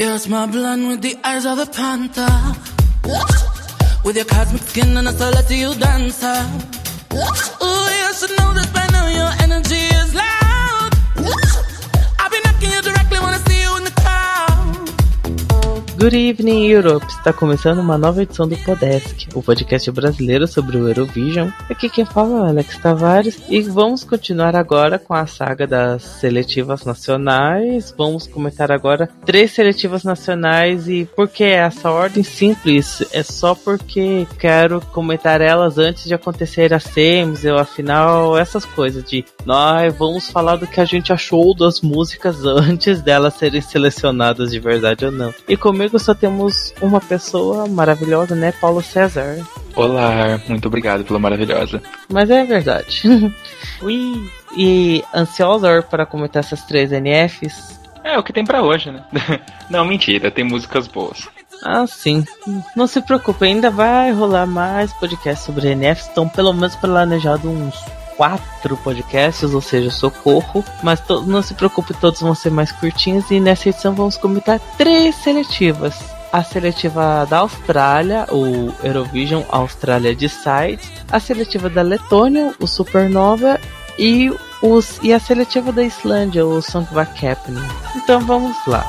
You're small blonde with the eyes of a panther. With your cosmic skin and a celestial dancer. Ooh, you Good evening, Europe! Está começando uma nova edição do Podesk, o podcast brasileiro sobre o Eurovision. Aqui quem fala é o Alex Tavares e vamos continuar agora com a saga das seletivas nacionais. Vamos comentar agora três seletivas nacionais e por que essa ordem simples? É só porque quero comentar elas antes de acontecer as semis, ou afinal, essas coisas de nós vamos falar do que a gente achou das músicas antes delas serem selecionadas de verdade ou não. E comigo só temos uma pessoa maravilhosa, né? Paulo César. Olá, muito obrigado pela maravilhosa. Mas é verdade. Ui. E ansiosa para comentar essas três NFs? É o que tem pra hoje, né? Não, mentira, tem músicas boas. Ah, sim. Não se preocupe, ainda vai rolar mais podcasts sobre NFs. Estão pelo menos planejado uns quatro podcasts, ou seja, socorro. Mas não se preocupe, todos vão ser mais curtinhos. E nessa edição vamos comentar três seletivas. A seletiva da Austrália, o Eurovision Austrália Decide. A seletiva da Letônia, o Supernova. E, os, e a seletiva da Islândia, o Songback Happening. Então vamos lá.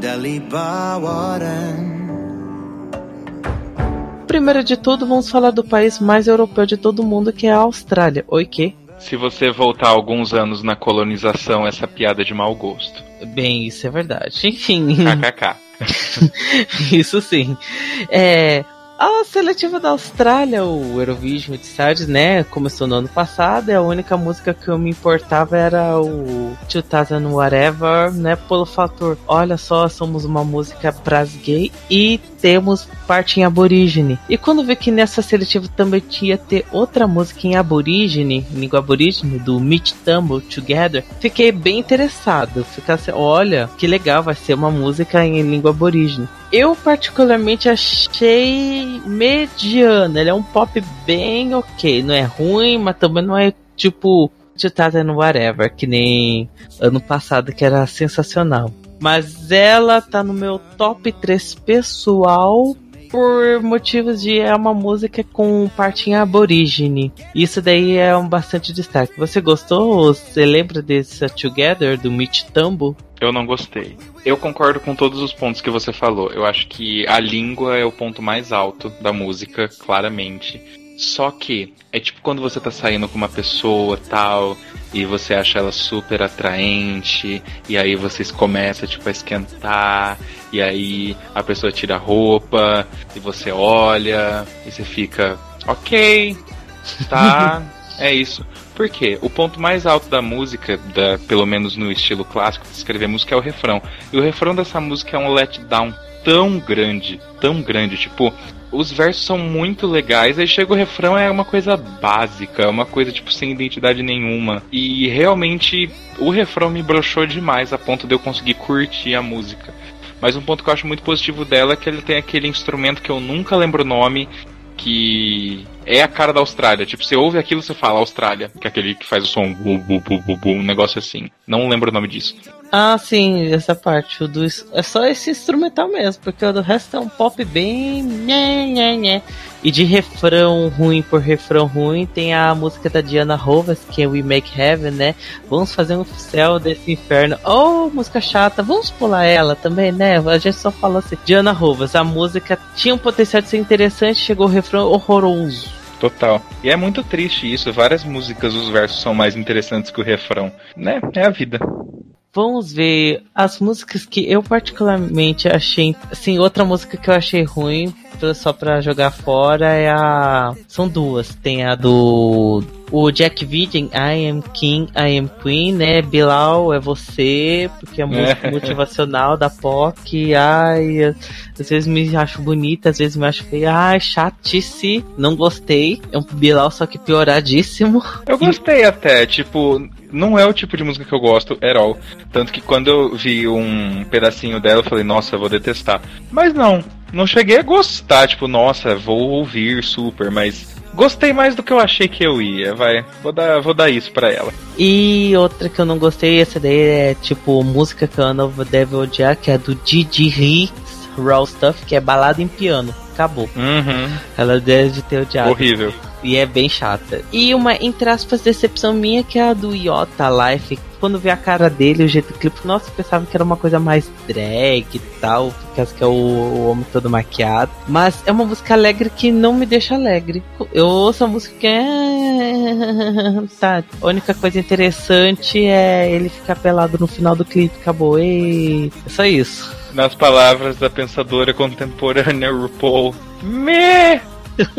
Dali Bawaran Primeiro de tudo, vamos falar do país mais europeu de todo mundo, que é a Austrália. Oi, que? Se você voltar alguns anos na colonização, essa piada é de mau gosto. Bem, isso é verdade. Enfim, KKK. isso sim. É, a seletiva da Austrália, o Eurovision Decide, né? Começou no ano passado e a única música que eu me importava era o 2000 Whatever, né? Pelo fator, olha só, somos uma música pras gay e temos parte em aborígene. E quando vi que nessa seletiva também tinha ter outra música em aborígene, em língua aborígene, do Meet Tumble Together, fiquei bem interessado. Ficasse, olha, que legal, vai ser uma música em língua aborígene. Eu particularmente achei mediana, ele é um pop bem ok, não é ruim, mas também não é tipo Chutada no Whatever, que nem ano passado que era sensacional. Mas ela tá no meu top 3 pessoal por motivos de é uma música com parte em aborígene. Isso daí é um bastante destaque. Você gostou? Você lembra desse Together do Mitch Tumble? Eu não gostei. Eu concordo com todos os pontos que você falou. Eu acho que a língua é o ponto mais alto da música, claramente. Só que é tipo quando você tá saindo com uma pessoa tal e você acha ela super atraente e aí vocês começam tipo a esquentar e aí a pessoa tira a roupa e você olha e você fica, ok, tá, é isso. Por quê? O ponto mais alto da música, da, pelo menos no estilo clássico de escrever música, é o refrão. E o refrão dessa música é um letdown tão grande, tão grande, tipo, os versos são muito legais, aí chega o refrão é uma coisa básica, é uma coisa tipo sem identidade nenhuma. E realmente o refrão me broxou demais a ponto de eu conseguir curtir a música. Mas um ponto que eu acho muito positivo dela é que ele tem aquele instrumento que eu nunca lembro o nome, que é a cara da Austrália. Tipo, você ouve aquilo você fala Austrália, que é aquele que faz o som bu, bu, bu, bu, bu, um negócio assim. Não lembro o nome disso. Ah, sim, essa parte. O do, é só esse instrumental mesmo, porque o do resto é um pop bem. Nhé, nhé, nhé. E de refrão ruim por refrão ruim, tem a música da Diana Rovas, que é We Make Heaven, né? Vamos fazer um céu desse inferno. Oh, música chata, vamos pular ela também, né? A gente só falou assim. Diana Rovas, a música tinha um potencial de ser interessante, chegou o refrão horroroso. Total. E é muito triste isso. Várias músicas, os versos são mais interessantes que o refrão. Né? É a vida. Vamos ver as músicas que eu particularmente achei. Assim, outra música que eu achei ruim pra- só pra jogar fora é a. São duas. Tem a do. O Jack Vigen, I am King, I am Queen, né? Bilal é você, porque é música É. motivacional da POC. Ai, às vezes me acho bonita, às vezes me acho feia. Ai, chatice, não gostei. É um Bilal, só que pioradíssimo. Eu gostei até, tipo, não é o tipo de música que eu gosto at all. Tanto que quando eu vi um pedacinho dela, eu falei, nossa, eu vou detestar. Mas não, não cheguei a gostar, tipo, nossa, vou ouvir super, mas gostei mais do que eu achei que eu ia, vai. Vou dar, vou dar isso pra ela. E outra que eu não gostei, essa daí é tipo música que a Ana deve odiar, que é do Didi Hicks, Raw Stuff, que é balada em piano. Acabou. Uhum, Ela deve ter odiado. horrível. E é bem chata. E uma, entre aspas, decepção minha, que é a do Iota Life. Quando vi a cara dele, o jeito do clipe, nossa, pensava que era uma coisa mais drag e tal, porque que é o, o homem todo maquiado. Mas é uma música alegre que não me deixa alegre. Eu ouço a música que é. Tá, a única coisa interessante é ele ficar pelado no final do clipe, acabou. E é só isso. Nas palavras da pensadora contemporânea RuPaul. Me!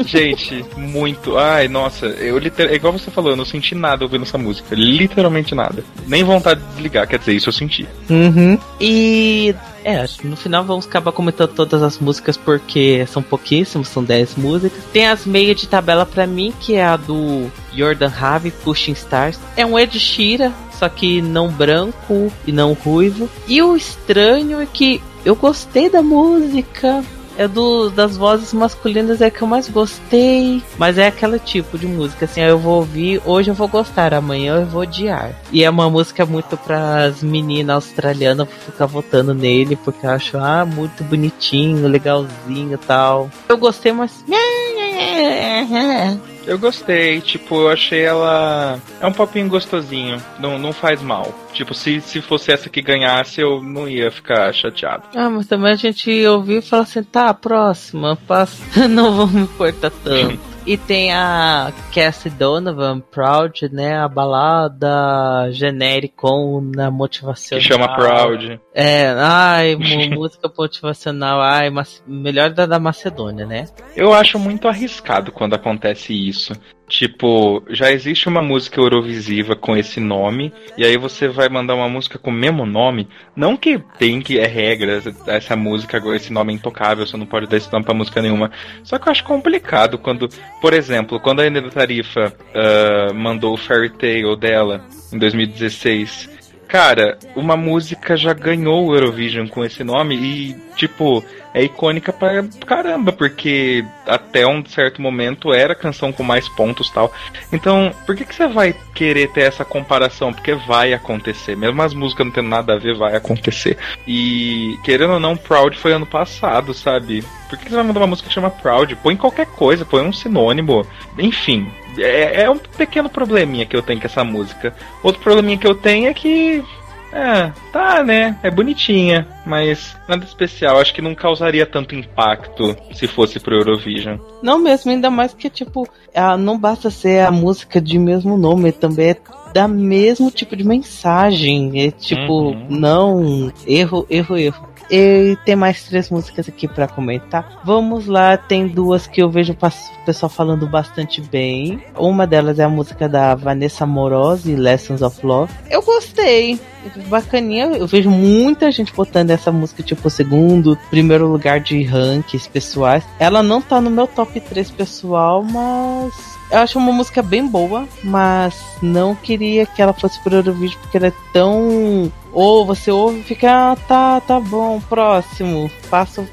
Gente, muito. Ai, nossa, eu liter... é igual você falou, eu não senti nada ouvindo essa música. Literalmente nada. Nem vontade de desligar, quer dizer, isso eu senti. Uhum. E é, no final vamos acabar comentando todas as músicas porque são pouquíssimas, são 10 músicas. Tem as meias de tabela pra mim, que é a do Jordan Have, Pushing Stars. É um Ed Sheeran, só que não branco e não ruivo. E o estranho é que eu gostei da música. É do, das vozes masculinas é que eu mais gostei. Mas é aquele tipo de música, assim, eu vou ouvir, hoje eu vou gostar, amanhã eu vou odiar. E é uma música muito pras meninas australianas ficar votando nele, porque eu acho, ah, muito bonitinho, legalzinho e tal. Eu gostei, mas. Eu gostei, tipo, eu achei ela. É um popinho gostosinho, não, não faz mal. Tipo, se, se fosse essa que ganhasse, eu não ia ficar chateado. Ah, mas também a gente ouviu e falou assim, tá, próxima, passa, não vou me importar tanto. E tem a Cassie Donovan, Proud, né? A balada genéricon na Que motivacional. chama Proud. É, ai, música motivacional, ai, mas melhor da, da Macedônia, né? Eu acho muito arriscado quando acontece isso. Tipo, já existe uma música Eurovisiva com esse nome, e aí você vai mandar uma música com o mesmo nome. Não que tem que é regra, essa música, esse nome é intocável, você não pode dar esse nome pra música nenhuma. Só que eu acho complicado quando, por exemplo, quando a Eneda Tarifa ah, mandou o Fairy Tale dela em 2016. Cara, uma música já ganhou o Eurovision com esse nome e, tipo, é icônica pra caramba, porque até um certo momento era a canção com mais pontos tal. Então, por que, que você vai querer ter essa comparação? Porque vai acontecer. Mesmo as músicas não tendo nada a ver, vai acontecer. E, querendo ou não, Proud foi ano passado, sabe? Por que que você vai mandar uma música que chama Proud? Põe qualquer coisa, põe um sinônimo. Enfim, é, é um pequeno probleminha que eu tenho com essa música. Outro probleminha que eu tenho é que. É, tá, né? É bonitinha, mas nada especial. Acho que não causaria tanto impacto se fosse pro Eurovision. Não mesmo, ainda mais que, tipo, ah, não basta ser a música de mesmo nome, também é da mesmo tipo de mensagem. É tipo, Uhum. não, erro, erro, erro. E tem mais três músicas aqui pra comentar. Vamos lá, tem duas que eu vejo o pessoal falando bastante bem. Uma delas é a música da Vanessa Morosi, Lessons of Love. Eu gostei. Bacaninha, eu vejo muita gente botando essa música, tipo, segundo, primeiro lugar de rankings pessoais. Ela não tá no meu top 3 pessoal, mas eu acho uma música bem boa, mas não queria que ela fosse pro Eurovision porque ela é tão. Ou você ouve e fica, ah, tá, tá bom, próximo. Passo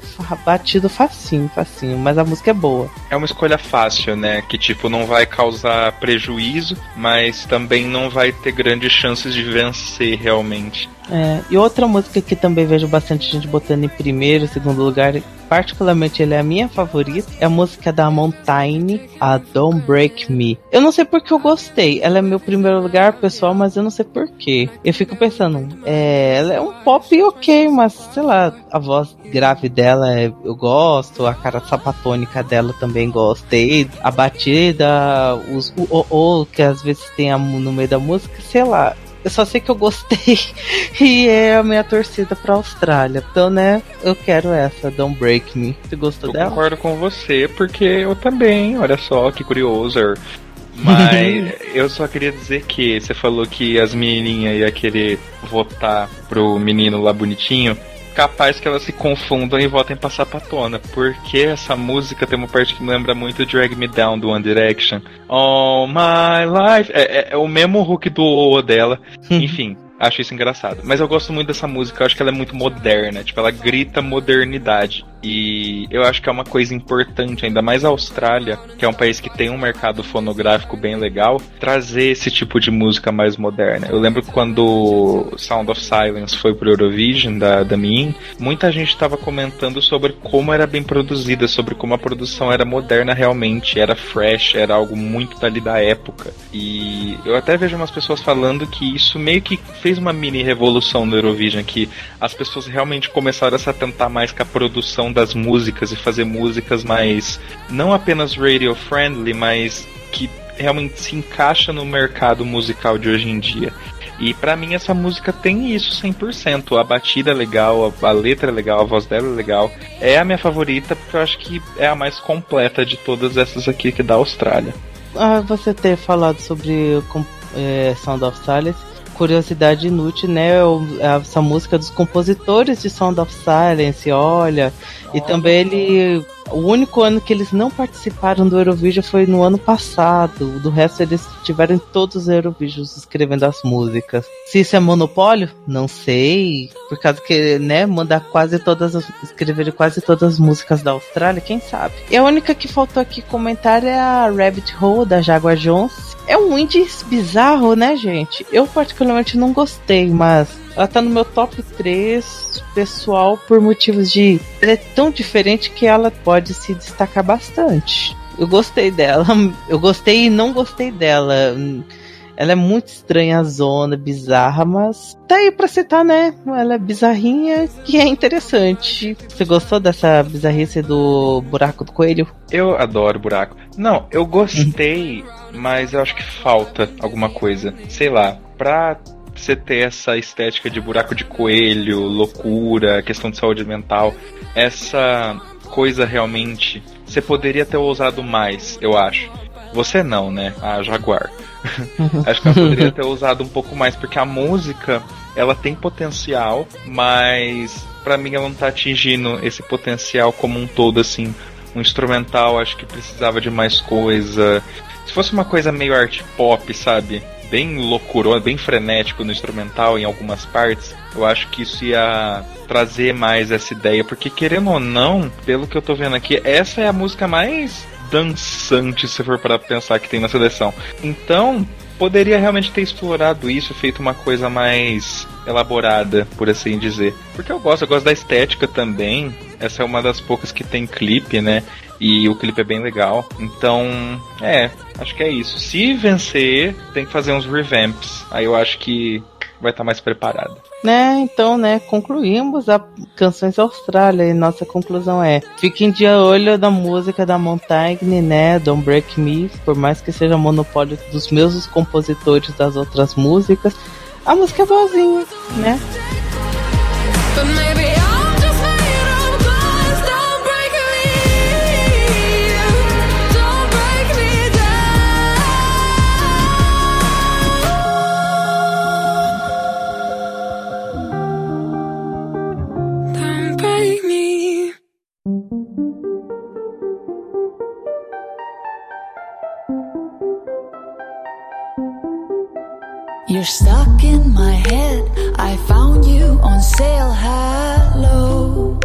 batido facinho, facinho, mas a música é boa. É uma escolha fácil, né? Que tipo não vai causar prejuízo, mas também não vai ter grandes chances de vencer realmente. É, e outra música que também vejo bastante gente botando em primeiro, segundo lugar, particularmente ele é a minha favorita, é a música da Montaigne, a Don't Break Me. Eu não sei porque eu gostei, ela é meu primeiro lugar, pessoal, mas eu não sei porquê. Eu fico pensando, é, ela é um pop ok, mas sei lá, a voz grave dela é- eu gosto, a cara sapatônica dela também gostei, a batida, os o, o, o que às vezes tem a no meio da música, sei lá, Eu só sei que eu gostei e é a minha torcida pra Austrália. Então, né, eu quero essa, Don't Break Me. Você gostou eu dela? Eu concordo com você, porque eu também, olha só que curioso. Mas eu só queria dizer que você falou que as menininhas iam querer votar pro menino lá bonitinho capaz que elas se confundam e votem pra sapatona. Porque essa música tem uma parte que me lembra muito Drag Me Down do One Direction. All My Life. É, é, é o mesmo hook do O dela. Enfim. Acho isso engraçado. Mas eu gosto muito dessa música, eu acho que ela é muito moderna, tipo, ela grita modernidade. E eu acho que é uma coisa importante, ainda mais a Austrália, que é um país que tem um mercado fonográfico bem legal, trazer esse tipo de música mais moderna. Eu lembro quando Sound of Silence foi pro Eurovision da, da Min, muita gente estava comentando sobre como era bem produzida, sobre como a produção era moderna realmente, era fresh, era algo muito dali da época. E eu até vejo umas pessoas falando que isso meio que fez uma mini revolução no Eurovision, que as pessoas realmente começaram a se atentar mais com a produção das músicas e fazer músicas mais não apenas radio friendly, mas que realmente se encaixa no mercado musical de hoje em dia. E para mim essa música tem isso 100%. A batida é legal, a, letra é legal, a voz dela é legal. É a minha favorita porque eu acho que é a mais completa de todas essas aqui que da Austrália. Ah, você ter falado sobre é, Sound of Silence curiosidade inútil, né? Essa música dos compositores de Sound of Silence, olha. E também ele. O único ano que eles não participaram do Eurovision foi no ano passado. Do resto, eles tiveram todos os Eurovisions escrevendo as músicas. Se isso é monopólio? Não sei. Por causa que, né, mandar quase todas. escrever quase todas as músicas da Austrália, quem sabe? E a única que faltou aqui comentar é a Rabbit Hole da Jaguar Jones é um indie bizarro, né, gente? Eu particularmente não gostei, mas ela tá no meu top 3 pessoal por motivos de. Ela é tão diferente que ela pode se destacar bastante. Eu gostei dela. Eu gostei e não gostei dela. Ela é muito estranha, zona, bizarra, mas tá aí pra citar, né? Ela é bizarrinha e é interessante. Você gostou dessa bizarrice do buraco do coelho? Eu adoro buraco. Não, eu gostei, mas eu acho que falta alguma coisa. Sei lá, pra você ter essa estética de buraco de coelho, loucura, questão de saúde mental, essa coisa realmente, você poderia ter usado mais, eu acho. Você não, né? A Jaguar. Acho que ela poderia ter usado um pouco mais, porque a música ela tem potencial, mas para mim ela não tá atingindo esse potencial como um todo, assim. Um instrumental acho que precisava de mais coisa. Se fosse uma coisa meio art pop, sabe? Bem loucurona, bem frenético no instrumental em algumas partes, eu acho que isso ia trazer mais essa ideia, porque querendo ou não, pelo que eu tô vendo aqui, essa é a música mais dançante se for para pensar que tem na seleção. Então, poderia realmente ter explorado isso, feito uma coisa mais elaborada, por assim dizer. Porque eu gosto, eu gosto da estética também. Essa é uma das poucas que tem clipe, né? E o clipe é bem legal. Então, é, acho que é isso. Se vencer, tem que fazer uns revamps. Aí eu acho que vai estar tá mais preparado. Né, então, né, concluímos a Canções Austrália e nossa conclusão é: fiquem de olho da música da Montaigne, né, Don't Break Me, por mais que seja monopólio dos mesmos compositores das outras músicas, a música é boazinha, né? You're stuck in my head. I found you on sale. Hello.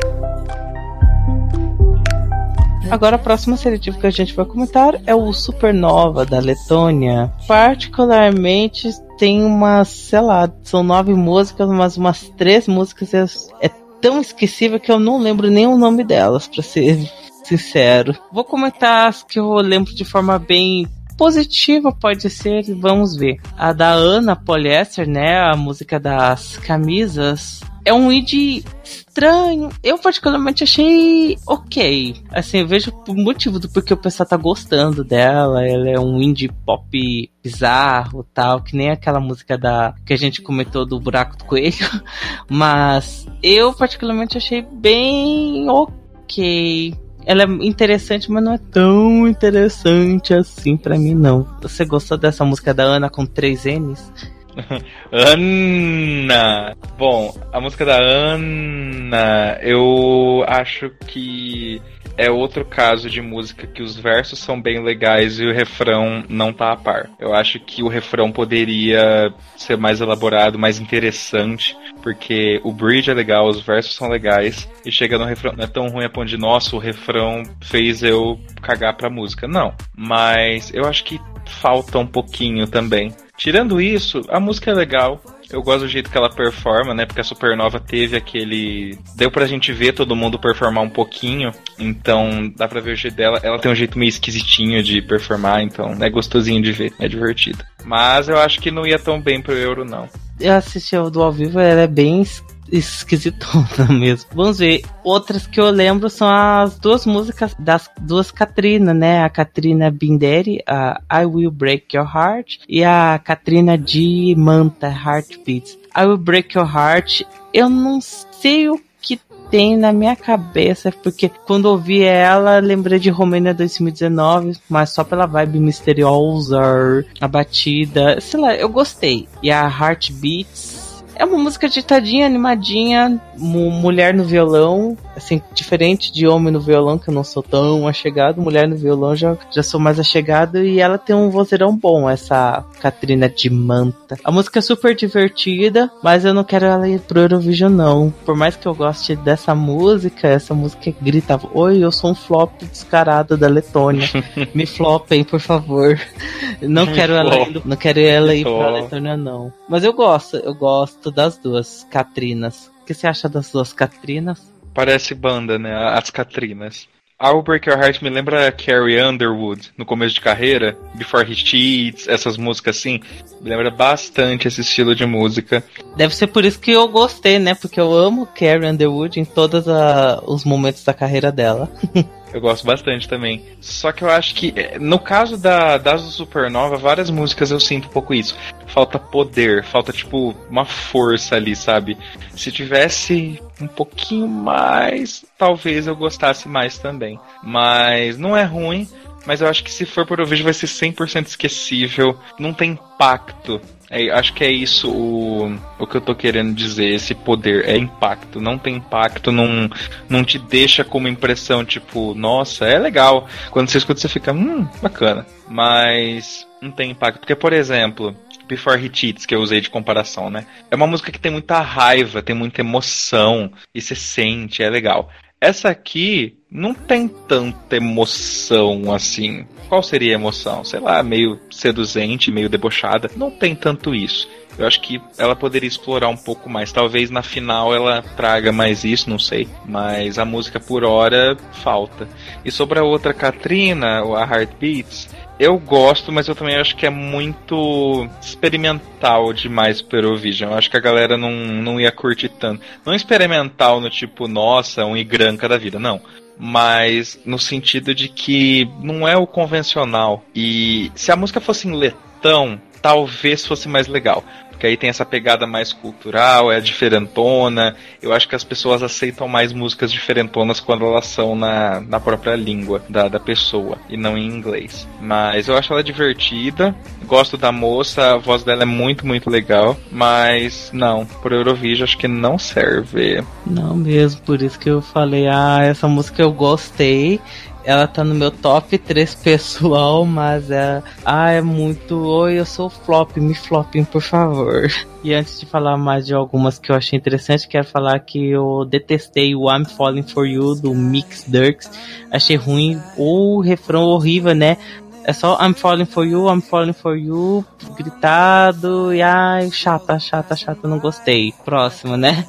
Agora a próxima seletiva que a gente vai comentar é o Supernova da Letônia. Particularmente tem umas, sei lá, são nove músicas, mas umas três músicas é, é tão esquecível que eu não lembro nem o nome delas, para ser sincero. Vou comentar as que eu lembro de forma bem positiva pode ser, vamos ver. A da Ana Polyester, né? A música das camisas. é um indie estranho. Eu particularmente achei ok. Assim, eu vejo o motivo do porquê o pessoal tá gostando dela. Ela é um indie pop bizarro, tal, que nem aquela música da que a gente comentou do buraco do coelho. Mas eu particularmente achei bem ok. Ela é interessante, mas não é tão interessante assim para mim não. Você gostou dessa música da Ana com três N's? Ana! Bom, a música da Ana, eu acho que é outro caso de música que os versos são bem legais e o refrão não tá a par. Eu acho que o refrão poderia ser mais elaborado, mais interessante, porque o bridge é legal, os versos são legais, e chega no refrão, não é tão ruim a ponto de, nossa, o refrão fez eu cagar pra música. Não, mas eu acho que falta um pouquinho também. Tirando isso, a música é legal. Eu gosto do jeito que ela performa, né? Porque a Supernova teve aquele. Deu pra gente ver todo mundo performar um pouquinho. Então dá pra ver o jeito dela. Ela tem um jeito meio esquisitinho de performar, então é gostosinho de ver, é divertido. Mas eu acho que não ia tão bem pro Euro, não. Eu assisti o do ao vivo, ela é bem esquisitona mesmo. Vamos ver. Outras que eu lembro são as duas músicas das duas Katrina, né? A Katrina Binderi, a I Will Break Your Heart, e a Katrina de Manta, Heartbeats. I Will Break Your Heart, eu não sei o que tem na minha cabeça, porque quando ouvi ela, lembrei de Romênia 2019, mas só pela vibe misteriosa, a batida, sei lá, eu gostei. E a Heartbeats é uma música ditadinha, animadinha, mulher no violão, assim, diferente de homem no violão, que eu não sou tão achegado, mulher no violão já, já sou mais achegado, e ela tem um vozeirão bom, essa Katrina de Manta. A música é super divertida, mas eu não quero ela ir pro Eurovision, não. Por mais que eu goste dessa música, essa música grita, oi, eu sou um flop descarado da Letônia. Me flopem, por favor. Não quero ela, ir, não quero ela ir pra Letônia, não. Mas eu gosto, eu gosto das duas Catrinas. O que você acha das duas Catrinas? Parece banda, né? As Catrinas. I'll Break Your Heart me lembra Carrie Underwood no começo de carreira, Before He Cheats, essas músicas assim. Me lembra bastante esse estilo de música. Deve ser por isso que eu gostei, né? Porque eu amo Carrie Underwood em todos os momentos da carreira dela. Eu gosto bastante também. Só que eu acho que, eh, no caso da, das Supernova, várias músicas eu sinto um pouco isso. Falta poder, falta, tipo, uma força ali, sabe? Se tivesse um pouquinho mais, talvez eu gostasse mais também. Mas não é ruim, mas eu acho que se for por vídeo vai ser 100% esquecível, não tem impacto é, acho que é isso o, o que eu tô querendo dizer. Esse poder é impacto. Não tem impacto, não, não te deixa como impressão, tipo, nossa, é legal. Quando você escuta, você fica, hum, bacana. Mas não tem impacto. Porque, por exemplo, Before He Cheats, que eu usei de comparação, né? É uma música que tem muita raiva, tem muita emoção, e você sente, é legal. Essa aqui não tem tanta emoção assim. Qual seria a emoção? Sei lá, meio seduzente, meio debochada. Não tem tanto isso. Eu acho que ela poderia explorar um pouco mais. Talvez na final ela traga mais isso, não sei. Mas a música por hora falta. E sobre a outra Katrina, a Heartbeats, eu gosto, mas eu também acho que é muito experimental demais pro Eurovision. Eu acho que a galera não, não ia curtir tanto. Não experimental no tipo, nossa, um igranca da vida, não. Mas no sentido de que não é o convencional. E se a música fosse em letão, talvez fosse mais legal que aí tem essa pegada mais cultural, é diferentona. Eu acho que as pessoas aceitam mais músicas diferentonas quando elas são na, na própria língua da, da pessoa e não em inglês. Mas eu acho ela divertida, gosto da moça, a voz dela é muito, muito legal, mas não, por Eurovision acho que não serve. Não mesmo, por isso que eu falei, ah, essa música eu gostei ela tá no meu top 3 pessoal, mas é. Ah, é muito. Oi, eu sou flop, me flopem, por favor. E antes de falar mais de algumas que eu achei interessante, quero falar que eu detestei o I'm Falling For You do Mix Dirks. Achei ruim. O refrão horrível, né? É só I'm falling for you, I'm falling for you, gritado, e ai, chata, chata, chata, não gostei. Próximo, né?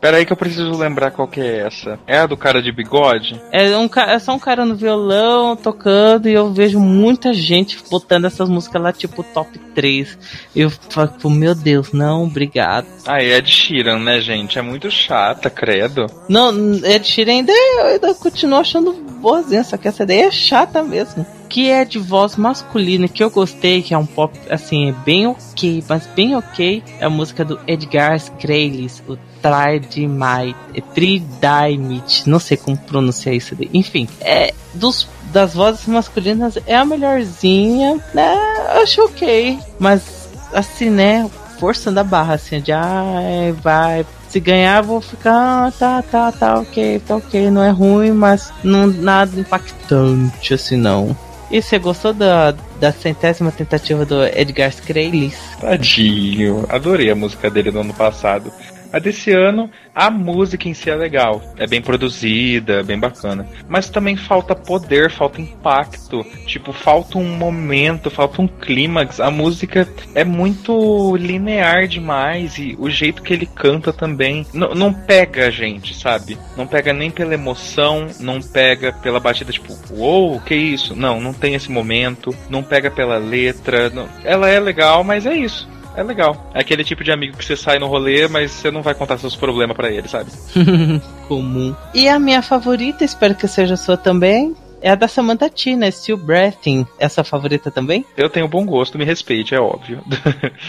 Pera aí que eu preciso lembrar qual que é essa. É a do cara de bigode? É, um, é só um cara no violão tocando e eu vejo muita gente botando essas músicas lá, tipo top 3. E eu falo, meu Deus, não, obrigado. Ah, é de Sheeran, né, gente? É muito chata, credo. Não, Ed Sheeran ainda, eu ainda continuo achando boazinha, só que essa ideia é chata mesmo que é de voz masculina que eu gostei, que é um pop assim, bem ok, mas bem ok, é a música do Edgar Scrales, o Tridymite, é Tridymite, não sei como pronunciar isso daí. Enfim, é dos das vozes masculinas é a melhorzinha, né? Acho ok, mas assim, né? Forçando a barra, assim, de ah, vai, se ganhar, vou ficar, ah, tá, tá, tá, ok, tá ok, não é ruim, mas não nada impactante assim não. E você gostou da, da centésima tentativa do Edgar Scrales? Tadinho, adorei a música dele no ano passado. A desse ano, a música em si é legal, é bem produzida, bem bacana. Mas também falta poder, falta impacto. Tipo, falta um momento, falta um clímax. A música é muito linear demais e o jeito que ele canta também não pega a gente, sabe? Não pega nem pela emoção, não pega pela batida, tipo, uou, wow, que isso? Não, não tem esse momento, não pega pela letra. Não... Ela é legal, mas é isso é legal. É aquele tipo de amigo que você sai no rolê, mas você não vai contar seus problemas para ele, sabe? Comum. E a minha favorita, espero que seja sua também, é a da Samantha Tina, Still Breathing. Essa favorita também? Eu tenho bom gosto, me respeite, é óbvio.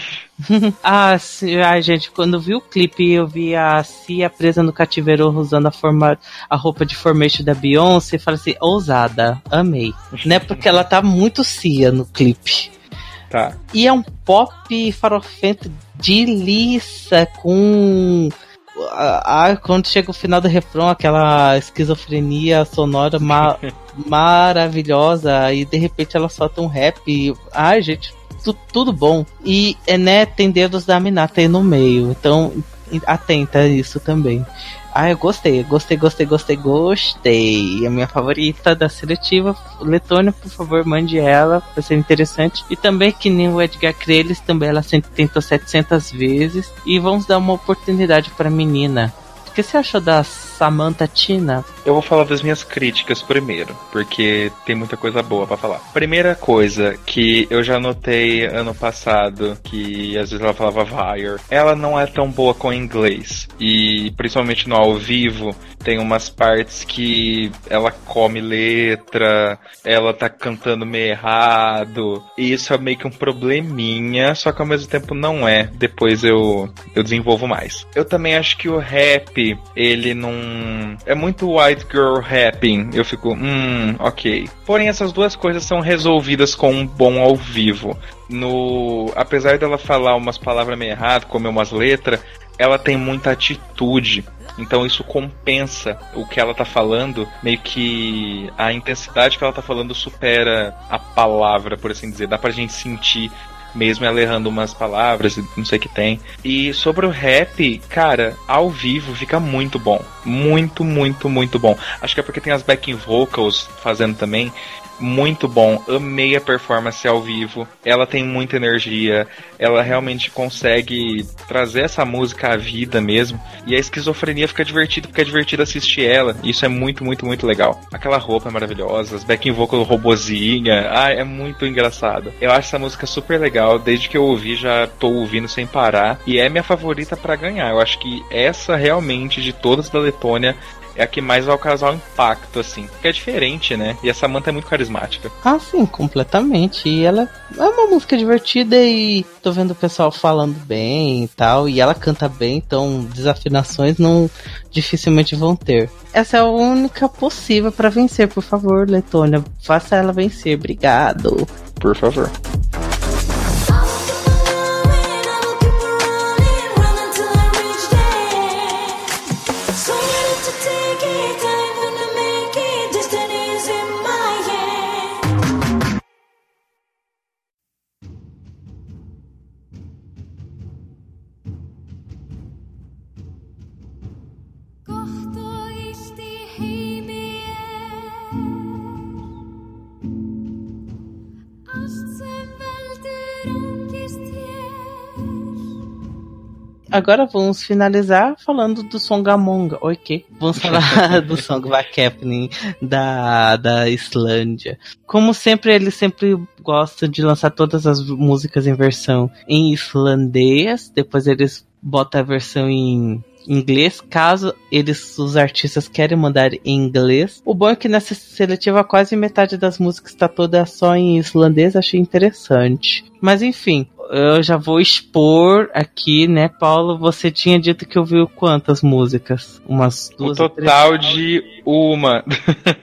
ah, ai, gente, quando vi o clipe eu vi a Cia presa no cativeiro usando a, forma, a roupa de formation da Beyoncé e falei assim, ousada, amei. né? Porque ela tá muito Cia no clipe. Tá. E é um pop farofento de liça com. Ah, quando chega o final do refrão, aquela esquizofrenia sonora ma maravilhosa, e de repente ela solta um rap. E, ai, gente, tu, tudo bom. E né, tem dedos da Minata aí no meio, então atenta a isso também. Ah, eu gostei, gostei, gostei, gostei, gostei. A minha favorita da seletiva, Letônia, por favor, mande ela, vai ser interessante. E também, que nem o Edgar Creles, também ela tentou 700 vezes. E vamos dar uma oportunidade pra menina. O que você achou da Samantha Tina? Eu vou falar das minhas críticas primeiro, porque tem muita coisa boa para falar. Primeira coisa que eu já notei ano passado, que às vezes ela falava Vire, ela não é tão boa com inglês. E principalmente no ao vivo, tem umas partes que ela come letra, ela tá cantando meio errado. E isso é meio que um probleminha, só que ao mesmo tempo não é. Depois eu, eu desenvolvo mais. Eu também acho que o rap ele não. É muito white girl rapping. Eu fico, hum, ok. Porém, essas duas coisas são resolvidas com um bom ao vivo. No. Apesar dela falar umas palavras meio erradas, comer umas letras, ela tem muita atitude. Então isso compensa o que ela tá falando, meio que a intensidade que ela tá falando supera a palavra, por assim dizer. Dá pra gente sentir mesmo ela errando umas palavras, não sei o que tem. E sobre o rap, cara, ao vivo fica muito bom. Muito, muito, muito bom. Acho que é porque tem as backing vocals fazendo também muito bom. Amei a performance ao vivo. Ela tem muita energia. Ela realmente consegue trazer essa música à vida mesmo. E a esquizofrenia fica divertido, fica divertido assistir ela. Isso é muito, muito, muito legal. Aquela roupa é maravilhosa, as backing vocal robozinha. Ah, é muito engraçado. Eu acho essa música super legal. Desde que eu ouvi, já tô ouvindo sem parar. E é minha favorita para ganhar. Eu acho que essa realmente, de todas da Letônia, é a que mais vai causar um impacto, assim. Porque é diferente, né? E a Samantha é muito carismática. Ah, sim, completamente. E ela é uma música divertida e tô vendo o pessoal falando bem e tal. E ela canta bem, então desafinações não dificilmente vão ter. Essa é a única possível para vencer, por favor, Letônia. Faça ela vencer. Obrigado. Por favor. Agora vamos finalizar falando do Songamonga. Que? Vamos falar do Song Vakepning da, da Islândia. Como sempre, eles sempre gostam de lançar todas as músicas em versão em islandês, depois eles botam a versão em inglês, caso eles, os artistas querem mandar em inglês. O bom é que nessa seletiva quase metade das músicas está toda só em islandês, achei interessante. Mas enfim, eu já vou expor aqui, né, Paulo? Você tinha dito que ouviu quantas músicas? Umas duas? O total de uma.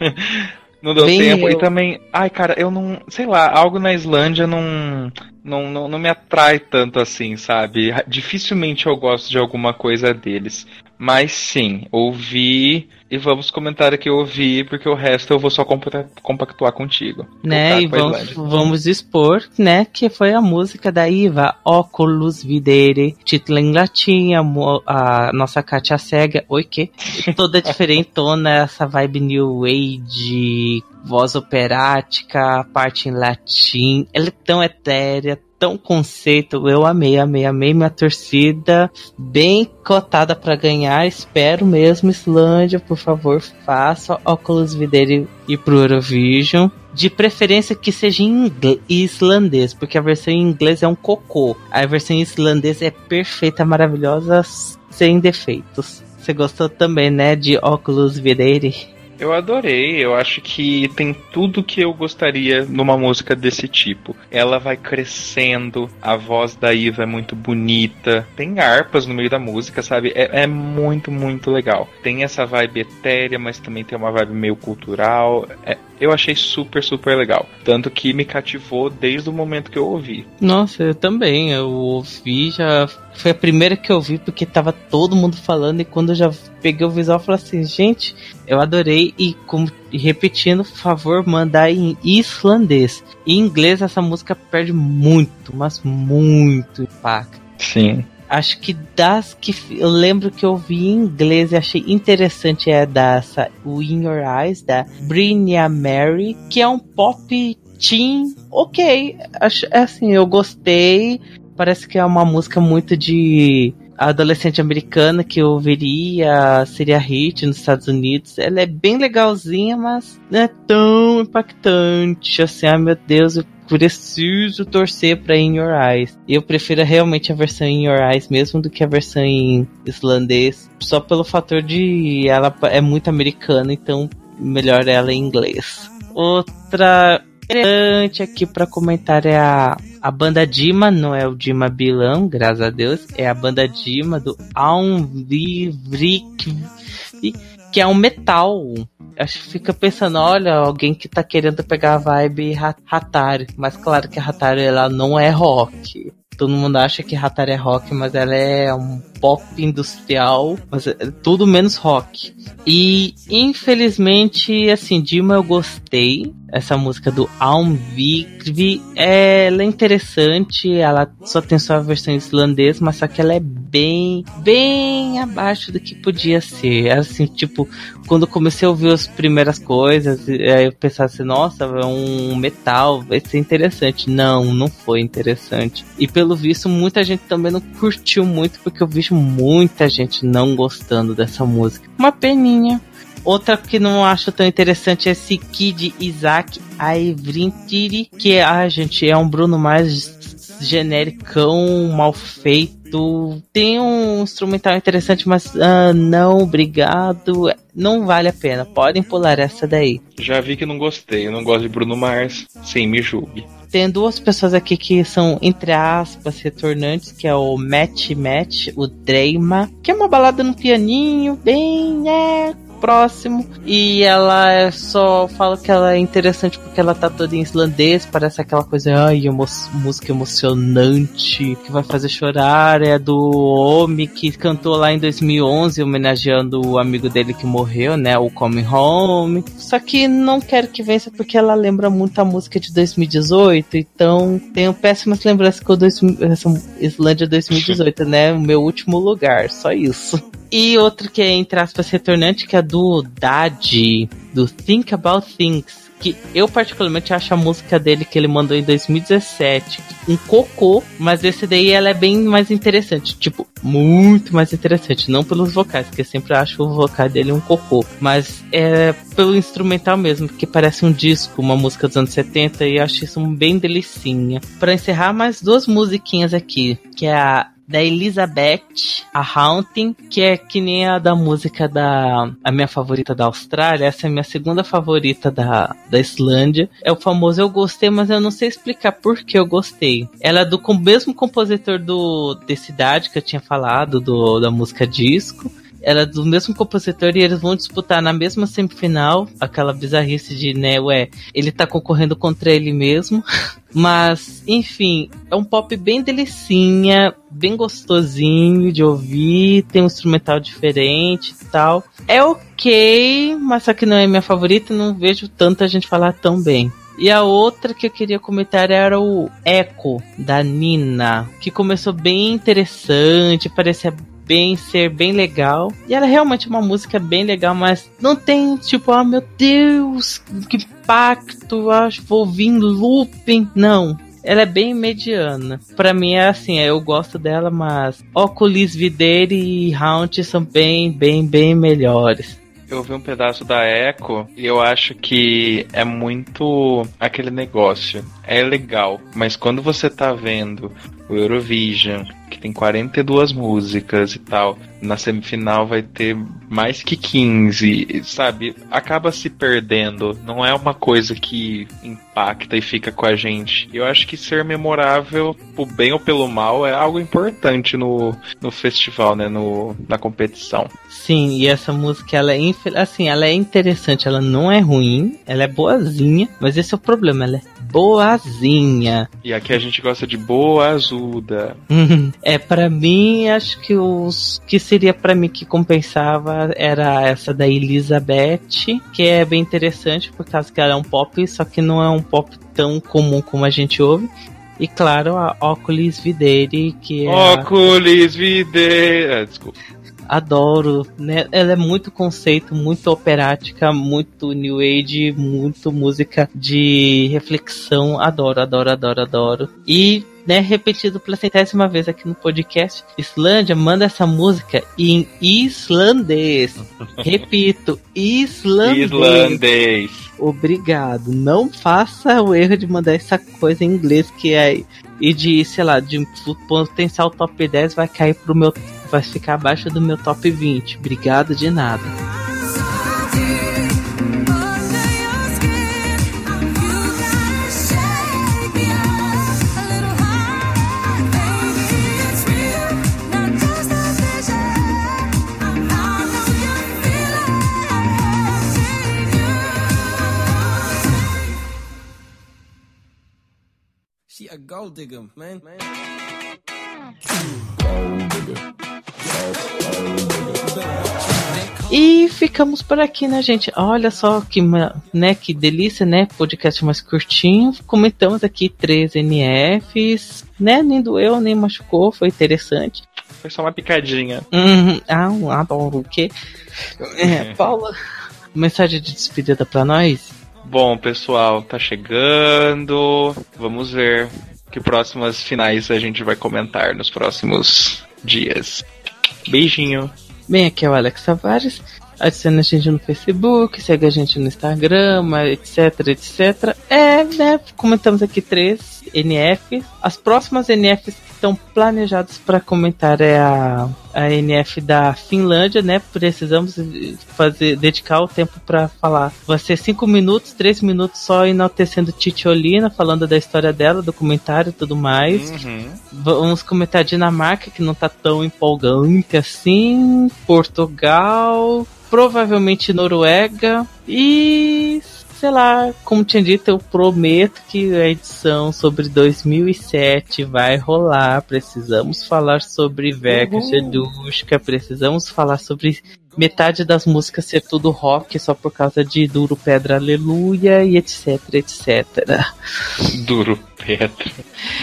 não deu Bem tempo. eu. E também, ai, cara, eu não. Sei lá, algo na Islândia não. Não, não, não me atrai tanto assim, sabe? Dificilmente eu gosto de alguma coisa deles. Mas sim, ouvi e vamos comentar aqui ouvi, porque o resto eu vou só compa- compactuar contigo. né? Eu E vamos, vamos expor, né? Que foi a música da Iva, Óculos Videre, título em latim, a nossa Katia Cega, oi que? Toda diferentona, essa vibe new age, voz operática, parte em latim, ela é tão etérea, tão conceito, eu amei, amei, amei minha torcida, bem cotada pra ganhar, espero mesmo, Islândia, por favor, faça óculos videre e pro Eurovision. De preferência que seja em islandês, porque a versão em inglês é um cocô. A versão em islandês é perfeita, maravilhosa, sem defeitos. Você gostou também, né, de óculos videre? Eu adorei, eu acho que tem tudo que eu gostaria numa música desse tipo. Ela vai crescendo, a voz da Iva é muito bonita, tem harpas no meio da música, sabe? É, é muito, muito legal. Tem essa vibe etérea, mas também tem uma vibe meio cultural. É- eu achei super, super legal. Tanto que me cativou desde o momento que eu ouvi. Nossa, eu também. Eu ouvi, já. Foi a primeira que eu ouvi porque tava todo mundo falando. E quando eu já peguei o visual, eu falei assim: gente, eu adorei. E, como, e repetindo, por favor, mandar em islandês. Em inglês, essa música perde muito, mas muito impacto. Sim. Acho que das que eu lembro que eu vi em inglês e achei interessante é dessa o In Your Eyes da Britney Mary, que é um pop teen, ok, acho é assim, eu gostei. Parece que é uma música muito de adolescente americana que eu ouviria, seria hit nos Estados Unidos. Ela é bem legalzinha, mas não é tão impactante assim. Ai meu Deus, eu preciso torcer pra In Your Eyes. Eu prefiro realmente a versão In Your Eyes mesmo do que a versão em islandês, só pelo fator de ela é muito americana, então melhor ela em inglês. Outra interessante aqui pra comentar é a, a banda Dima, não é o Dima Bilão, graças a Deus, é a banda Dima do Aunvivrik, que é um metal. Acho que fica pensando, olha, alguém que tá querendo pegar a vibe Hatari, mas claro que a Hatari ela não é rock. Todo mundo acha que Hatari é rock, mas ela é um pop industrial, mas é tudo menos rock. E infelizmente, assim, Dima eu gostei. Essa música do Almvikvi, ela é interessante, ela só tem só a versão islandesa, mas só que ela é bem, bem abaixo do que podia ser. Assim, tipo, quando comecei a ouvir as primeiras coisas, eu pensava assim, nossa, é um metal, vai ser interessante. Não, não foi interessante. E pelo visto, muita gente também não curtiu muito, porque eu vejo muita gente não gostando dessa música. Uma peninha. Outra que não acho tão interessante é esse Kid Isaac Aivrintiri, que ah, gente, é um Bruno mais genericão, mal feito. Tem um instrumental interessante, mas ah, não, obrigado. Não vale a pena. Podem pular essa daí. Já vi que não gostei, eu não gosto de Bruno Mars. Sim, me julgue. Tem duas pessoas aqui que são, entre aspas, retornantes, que é o Match Match, o Dreima, que é uma balada no pianinho, bem, né, próximo. E ela é só fala que ela é interessante porque ela tá toda em islandês, parece aquela coisa, ai, música emocionante, que vai fazer chorar. É do Omi, que cantou lá em 2011, homenageando o amigo dele que morreu, né, o Coming Home. Só que não quero que vença porque ela lembra muito a música de 2018, então tenho péssimas lembranças com o 2000 essa Islândia 2018, né, o meu último lugar, só isso. E outro que é, entre aspas, retornante, que é do Dadi, do Think About Things. que eu particularmente acho a música dele que ele mandou em 2017 um cocô, mas esse daí ela é bem mais interessante, tipo, muito mais interessante, não pelos vocais, que eu sempre acho o vocal dele um cocô, mas é pelo instrumental mesmo, que parece um disco, uma música dos anos 70 e eu acho isso bem delicinha. Para encerrar mais duas musiquinhas aqui, que é a da Elizabeth, a Haunting, que é que nem a da música da a minha favorita da Austrália, essa é a minha segunda favorita da, da Islândia. É o famoso Eu Gostei, mas eu não sei explicar por que eu gostei. Ela é do mesmo compositor do The Cidade que eu tinha falado, do, da música disco era do mesmo compositor e eles vão disputar na mesma semifinal, aquela bizarrice de, né, ué, ele tá concorrendo contra ele mesmo. Mas, enfim, é um pop bem delicinha, bem gostosinho de ouvir, tem um instrumental diferente e tal. É ok, mas só que não é minha favorita, não vejo tanta gente falar tão bem. E a outra que eu queria comentar era o Echo, da Nina, que começou bem interessante, parecia bem, ser bem legal. E ela é realmente uma música bem legal, mas não tem tipo, ah, oh, meu Deus, que impacto, acho, vou em looping. Não, ela é bem mediana. Para mim é assim, eu gosto dela, mas Oculus Videira e Haunt são bem, bem, bem melhores. Eu vi um pedaço da Echo e eu acho que é muito aquele negócio. É legal, mas quando você tá vendo o Eurovision, que tem 42 músicas e tal. Na semifinal vai ter mais que 15, sabe? Acaba se perdendo. Não é uma coisa que impacta e fica com a gente. Eu acho que ser memorável, por bem ou pelo mal, é algo importante no, no festival, né? No, na competição. Sim, e essa música, ela é, assim, ela é interessante, ela não é ruim, ela é boazinha, mas esse é o problema, ela é boazinha. E aqui a gente gosta de boa azuda. é, para mim, acho que os que seria para mim que compensava era essa da Elizabeth, que é bem interessante por causa que ela é um pop, só que não é um pop tão comum como a gente ouve. E claro, a Oculus Videire, que é. Oculus Videire! Ah, desculpa adoro, né? Ela é muito conceito, muito operática, muito new age, muito música de reflexão. Adoro, adoro, adoro, adoro. E né, repetido pela centésima vez aqui no podcast. Islândia manda essa música em islandês. Repito, islandês. Islandês. Obrigado. Não faça o erro de mandar essa coisa em inglês que é e de, sei lá, de potencial top 10 vai cair pro meu vai ficar abaixo do meu top 20. Obrigado de nada. Gold digger, man. Digger. E ficamos por aqui, né, gente? Olha só que, né, que delícia, né? Podcast mais curtinho. Comentamos aqui três NFs, né? Nem doeu, nem machucou, foi interessante. Foi só uma picadinha. Uhum. Ah, adoro o quê? É, Paula, mensagem de despedida para nós? Bom, pessoal, tá chegando. Vamos ver que próximas finais a gente vai comentar nos próximos dias. Beijinho. Bem, aqui é o Alex Tavares. Adicione a gente no Facebook, segue a gente no Instagram, etc, etc. É, né? Comentamos aqui três NFs. As próximas NFs estão planejadas para comentar é a, a NF da Finlândia, né? Precisamos fazer dedicar o tempo para falar. Vai ser cinco minutos, três minutos só enaltecendo Titiolina, falando da história dela, documentário e tudo mais. Uhum. Vamos comentar Dinamarca, que não tá tão empolgante assim. Portugal, provavelmente Noruega e sei lá, como tinha dito, eu prometo que a edição sobre 2007 vai rolar. Precisamos falar sobre Vega Sedushka, precisamos falar sobre metade das músicas ser tudo rock só por causa de Duro Pedra Aleluia e etc, etc. Duro Pedra.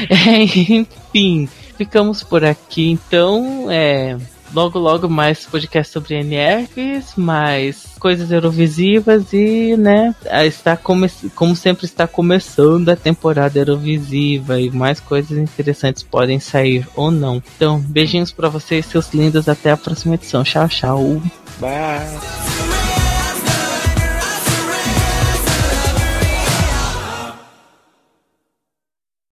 É, enfim, ficamos por aqui então. É, logo, logo mais podcast sobre NRs, mais coisas eurovisivas e, né, está come como sempre está começando a temporada eurovisiva e mais coisas interessantes podem sair ou não. Então, beijinhos para vocês, seus lindos, até a próxima edição. Tchau, tchau. Bye.